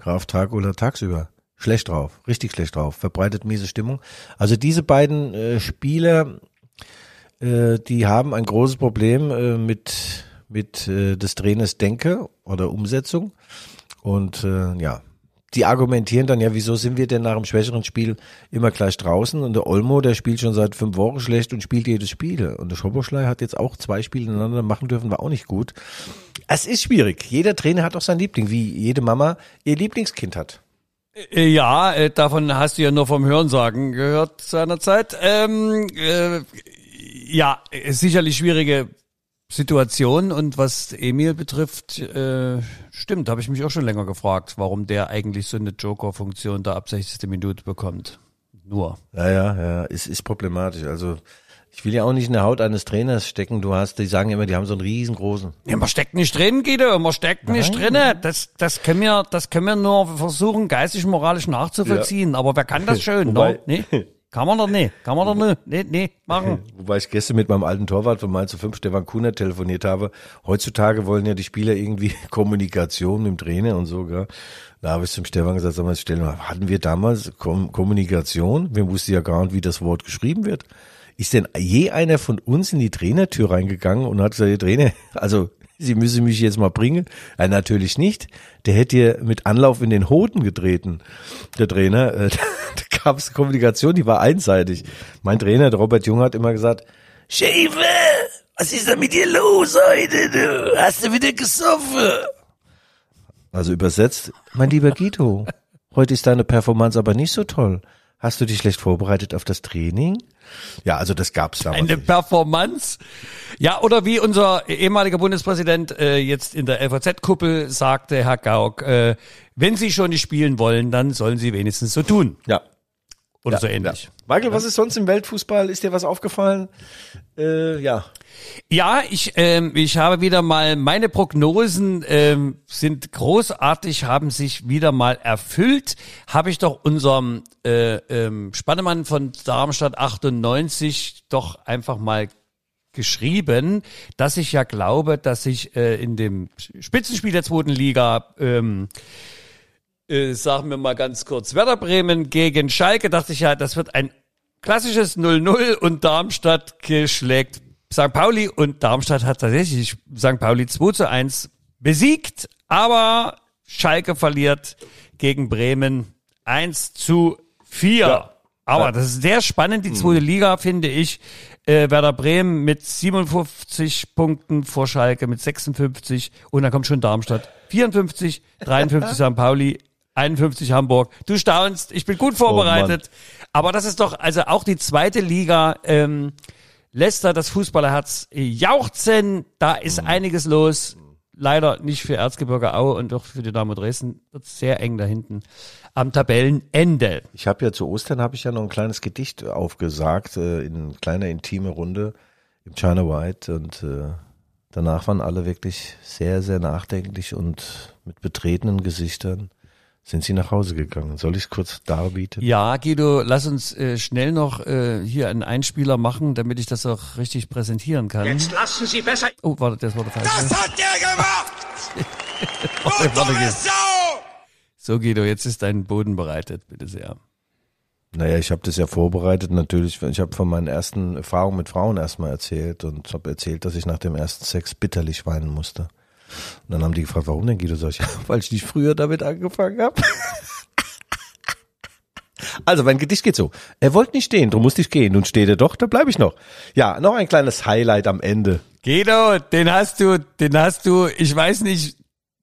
Graf Dracula tagsüber. Schlecht drauf, richtig schlecht drauf, verbreitet miese Stimmung. Also diese beiden äh, Spieler, äh, die haben ein großes Problem äh, mit, mit äh, des Trainers Denke oder Umsetzung. Und äh, ja, die argumentieren dann, ja, wieso sind wir denn nach einem schwächeren Spiel immer gleich draußen? Und der Olmo, der spielt schon seit fünf Wochen schlecht und spielt jedes Spiel. Und der Schoboschlei hat jetzt auch zwei Spiele ineinander machen dürfen, war auch nicht gut. Es ist schwierig. Jeder Trainer hat auch sein Liebling, wie jede Mama ihr Lieblingskind hat. Äh, Ja, äh, davon hast du ja nur vom Hörensagen gehört seinerzeit. Ähm, äh, ja, äh, sicherlich schwierige Situation und was Emil betrifft, äh, stimmt, habe ich mich auch schon länger gefragt, warum der eigentlich so eine Joker-Funktion da ab 60. Minute bekommt. Nur. Ja, ja, ja, es ist problematisch. Also ich will ja auch nicht in der Haut eines Trainers stecken. Du hast, die sagen immer, die haben so einen riesengroßen. Ja, man steckt nicht drin, Guido, man steckt nicht drin. Das, das können wir, das können wir nur versuchen, geistig, moralisch nachzuvollziehen. Aber wer kann das <laughs> schön, Wobei- ne? <laughs> Kann man doch nicht. Kann man doch nicht. Nee, nee, machen. <laughs> Wobei ich gestern mit meinem alten Torwart von Mainz zu 5, Stefan Kuhner, telefoniert habe. Heutzutage wollen ja die Spieler irgendwie <laughs> Kommunikation mit dem Trainer und so, gell? Da habe ich zum Stefan gesagt, sag mal, stell mal, hatten wir damals Kom Kommunikation? Wir wussten ja gar nicht, wie das Wort geschrieben wird. Ist denn je einer von uns in die Trainertür reingegangen und hat gesagt, Trainer, <laughs> also Sie müssen mich jetzt mal bringen? Ja, natürlich nicht. Der hätte hier mit Anlauf in den Hoden getreten, der Trainer. Äh, <laughs> Da gab es Kommunikation, die war einseitig. Mein Trainer, der Robert Jung, hat immer gesagt, Schäfer, was ist denn mit dir los heute? Du? Hast du wieder gesoffen? Also übersetzt, mein lieber Guido, heute ist deine Performance aber nicht so toll. Hast du dich schlecht vorbereitet auf das Training? Ja, also das gab's damals. Eine nicht. Performance. Ja, oder wie unser ehemaliger Bundespräsident äh, jetzt in der LVZ-Kuppel sagte, Herr Gauck, äh, wenn Sie schon nicht spielen wollen, dann sollen Sie wenigstens so tun. Ja. Oder ja, so ähnlich. Ja. Michael, was ist sonst im Weltfußball? Ist dir was aufgefallen? Äh, ja. Ja, ich, ähm, ich habe wieder mal, meine Prognosen ähm, sind großartig, haben sich wieder mal erfüllt. Habe ich doch unserem äh, ähm, Spannemann von Darmstadt 98 doch einfach mal geschrieben, dass ich ja glaube, dass ich äh, in dem Spitzenspiel der zweiten Liga ähm, äh, sagen wir mal ganz kurz, Werder Bremen gegen Schalke, dachte ich ja, das wird ein klassisches 0-0 und Darmstadt geschlägt St. Pauli und Darmstadt hat tatsächlich St. Pauli 2 zu 1 besiegt, aber Schalke verliert gegen Bremen 1 zu 4. Aber das ist sehr spannend, die zweite Liga, finde ich. Äh, Werder Bremen mit 57 Punkten vor Schalke mit 56 und dann kommt schon Darmstadt. 54, 53 St. Pauli, 51 Hamburg. Du staunst, ich bin gut vorbereitet. aber das ist doch, also auch die zweite Liga, ähm, lässt da das Fußballerherz jauchzen. Da ist einiges los. Leider nicht für Erzgebirge Aue und auch für die Dynamo Dresden. Wird sehr eng da hinten am Tabellenende. Ich habe ja zu Ostern habe ich ja noch ein kleines Gedicht aufgesagt äh, in kleiner intime Runde im China White und äh, danach waren alle wirklich sehr sehr nachdenklich und mit betretenen Gesichtern sind sie nach Hause gegangen. Soll ich es kurz darbieten? Ja, Guido, lass uns äh, schnell noch äh, hier einen Einspieler machen, damit ich das auch richtig präsentieren kann. Jetzt lassen Sie besser Oh, warte, das wurde falsch. Das hat der gemacht! <laughs> Warte, warte, dumme. Sau! So, Guido, jetzt ist dein Boden bereitet, bitte sehr. Naja, ich habe das ja vorbereitet natürlich. Ich habe von meinen ersten Erfahrungen mit Frauen erstmal erzählt und habe erzählt, dass ich nach dem ersten Sex bitterlich weinen musste. Und dann haben die gefragt, warum denn Guido? Sag ich, <laughs> weil ich nicht früher damit angefangen habe. <laughs> Also, mein Gedicht geht so. Er wollte nicht stehen, drum musste ich gehen. Nun steht er doch, da bleibe ich noch. Ja, noch ein kleines Highlight am Ende. Guido, den hast du, den hast du, ich weiß nicht,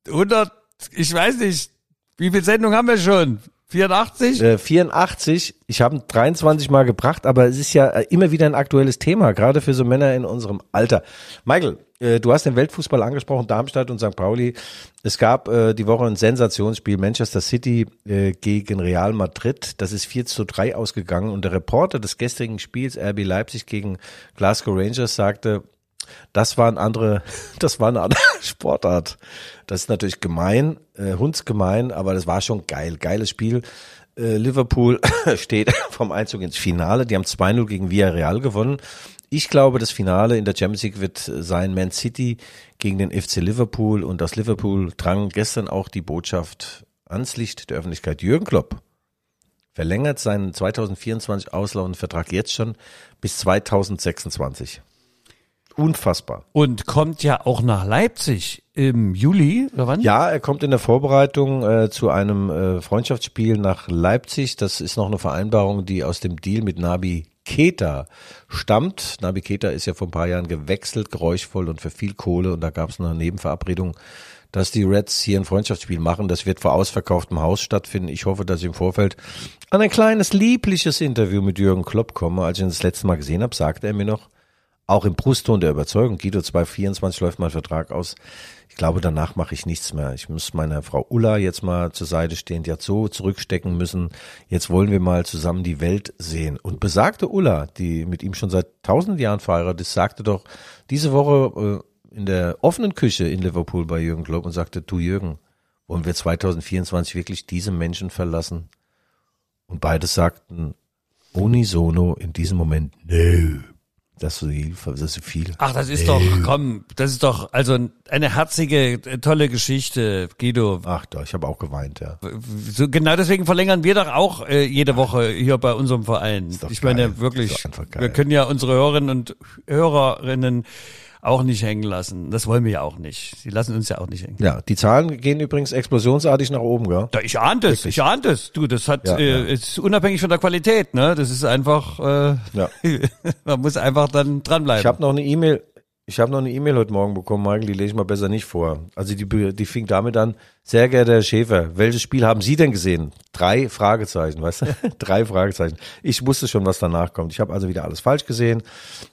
100, ich weiß nicht, wie viel Sendung haben wir schon? 84? Äh, 84. Ich habe ihn 23 Mal gebracht, aber es ist ja äh, immer wieder ein aktuelles Thema, gerade für so Männer in unserem Alter. Michael, äh, du hast den Weltfußball angesprochen, Darmstadt und St. Pauli. Es gab äh, die Woche ein Sensationsspiel Manchester City äh, gegen Real Madrid. Das ist 4 zu 3 ausgegangen und der Reporter des gestrigen Spiels RB Leipzig gegen Glasgow Rangers sagte, das war ein andere, <laughs> das war eine andere <laughs> Sportart. Das ist natürlich gemein, äh, hundsgemein, aber das war schon geil. Geiles Spiel. Äh, Liverpool <laughs> steht vom Einzug ins Finale. Die haben 2-0 gegen Villarreal gewonnen. Ich glaube, das Finale in der Champions League wird sein Man City gegen den FC Liverpool und aus Liverpool drang gestern auch die Botschaft ans Licht der Öffentlichkeit. Jürgen Klopp verlängert seinen 2024 auslaufenden Vertrag jetzt schon bis 2026. Unfassbar. Und kommt ja auch nach Leipzig im Juli, oder wann? Ja, er kommt in der Vorbereitung äh, zu einem äh, Freundschaftsspiel nach Leipzig. Das ist noch eine Vereinbarung, die aus dem Deal mit Nabi Keta stammt. Nabi Keta ist ja vor ein paar Jahren gewechselt, geräuschvoll und für viel Kohle. Und da gab es eine Nebenverabredung, dass die Reds hier ein Freundschaftsspiel machen. Das wird vor ausverkauftem Haus stattfinden. Ich hoffe, dass ich im Vorfeld an ein kleines, liebliches Interview mit Jürgen Klopp komme. Als ich ihn das letzte Mal gesehen habe, sagte er mir noch, auch im Brustton der Überzeugung, Guido 224 läuft mein Vertrag aus. Ich glaube, danach mache ich nichts mehr. Ich muss meiner Frau Ulla jetzt mal zur Seite stehen. Die hat so zurückstecken müssen. Jetzt wollen wir mal zusammen die Welt sehen. Und besagte Ulla, die mit ihm schon seit tausend Jahren verheiratet ist, sagte doch diese Woche äh, in der offenen Küche in Liverpool bei Jürgen Klopp und sagte, du Jürgen, wollen wir 2024 wirklich diese Menschen verlassen? Und beide sagten unisono in diesem Moment, no. Das ist so viel. Das ist viel. Ach, das ist doch, komm, das ist doch, also eine herzige, tolle Geschichte, Guido. Ach doch, ich habe auch geweint, ja. So, genau deswegen verlängern wir doch auch äh, jede Woche hier bei unserem Verein. Ich meine geil. wirklich, einfach geil. wir können ja unsere Hörerinnen und Hörerinnen auch nicht hängen lassen. Das wollen wir ja auch nicht. Sie lassen uns ja auch nicht hängen. Ja, die Zahlen gehen übrigens explosionsartig nach oben, gell? Ja, ich ahnte es, ich ahnte es. Du, das hat, Ja, äh, ja. ist unabhängig von der Qualität, ne? Das ist einfach, äh, Ja. <laughs> man muss einfach dann dranbleiben. Ich habe noch eine E-Mail, ich habe noch eine E-Mail heute Morgen bekommen, Michael, die lese ich mal besser nicht vor. Also die, die fing damit an, sehr geehrter Herr Schäfer, welches Spiel haben Sie denn gesehen? Drei Fragezeichen, weißt du? <laughs> Drei Fragezeichen. Ich wusste schon, was danach kommt. Ich habe also wieder alles falsch gesehen.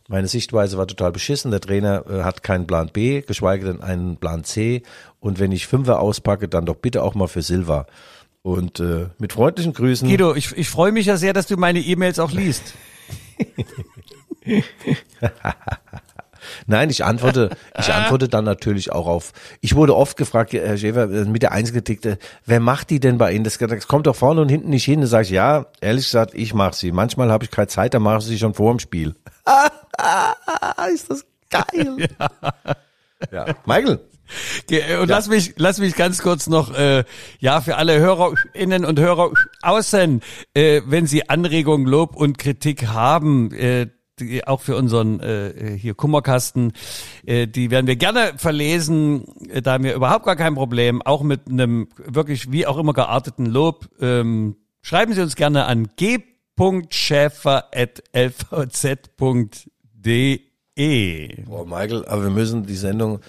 Meine Sichtweise war total beschissen. Der Trainer äh, hat keinen Plan B, geschweige denn einen Plan C. Und wenn ich Fünfer auspacke, dann doch bitte auch mal für Silva. Und äh, mit freundlichen Grüßen. Guido, ich, ich freue mich ja sehr, dass du meine E-Mails auch liest. <laughs> Nein, ich antworte, <laughs> ich antworte dann natürlich auch auf. Ich wurde oft gefragt, Herr Schäfer, äh, mit der Einzelgetickte, wer macht die denn bei Ihnen? Das, das kommt doch vorne und hinten nicht hin. Da sage ich, ja, ehrlich gesagt, ich mache sie. Manchmal habe ich keine Zeit, dann mache ich sie schon vor dem Spiel. <laughs> Ist das geil. <laughs> ja. Michael, Ge- Und lass mich, lass mich ganz kurz noch, äh, ja, für alle HörerInnen und Hörer außen, äh, wenn Sie Anregungen, Lob und Kritik haben, äh, die, auch für unseren äh, hier Kummerkasten, äh, die werden wir gerne verlesen. Äh, da haben wir überhaupt gar kein Problem, auch mit einem wirklich wie auch immer gearteten Lob. Ähm, schreiben Sie uns gerne an g.schäfer.lvz.de. Boah, Michael, aber wir müssen die Sendung,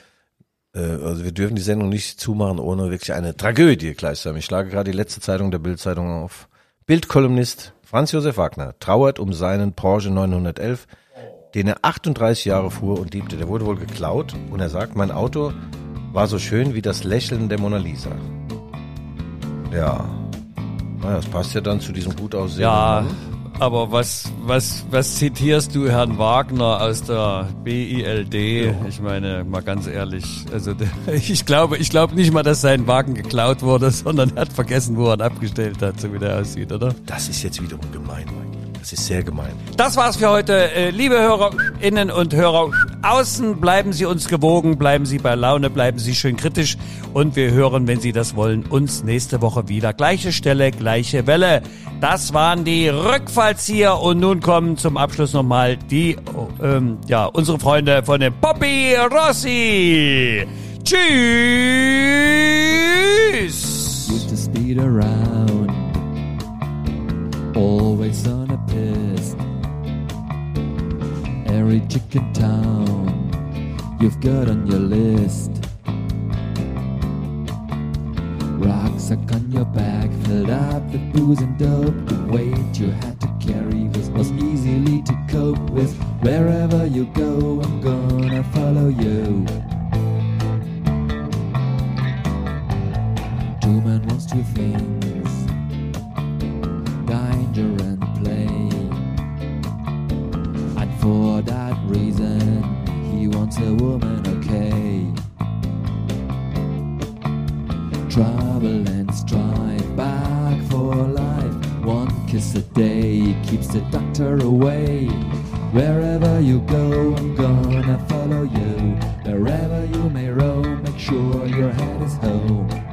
äh, also wir dürfen die Sendung nicht zumachen, ohne wirklich eine Tragödie gleichsam. Ich schlage gerade die letzte Zeitung der Bildzeitung auf. Bildkolumnist Franz Josef Wagner trauert um seinen Porsche 911, den er 38 Jahre fuhr und liebte. Der wurde wohl geklaut und er sagt, mein Auto war so schön wie das Lächeln der Mona Lisa. Ja, naja, das passt ja dann zu diesem gut aussehenden Ja, Mann. Aber was, was, was zitierst du Herrn Wagner aus der BILD? Ich meine, mal ganz ehrlich, also <laughs> ich glaube, ich glaube nicht mal, dass sein Wagen geklaut wurde, <laughs> sondern er hat vergessen, wo er ihn abgestellt hat, so wie der aussieht, oder? Das ist jetzt wiederum gemein, Michael. Das ist sehr gemein. Das war's für heute. Äh, Liebe HörerInnen und Hörer außen, bleiben Sie uns gewogen, bleiben Sie bei Laune, bleiben Sie schön kritisch und wir hören, wenn Sie das wollen, uns nächste Woche wieder. Gleiche Stelle, gleiche Welle. Das waren die Rückfallzieher und nun kommen zum Abschluss nochmal die, ähm, ja, unsere Freunde von dem Poppy Rossi. Tschüss! used to speed around, always Every chicken town you've got on your list. Rucksack on your back, filled up with booze and dope. The weight you had to carry was, was easily to cope with. Wherever you go, I'm gonna follow you. Two men wants two things danger and play. For that reason, he wants a woman, okay. Trouble and strife, back for life. One kiss a day keeps the doctor away. Wherever you go, I'm gonna follow you. Wherever you may roam, make sure your head is home.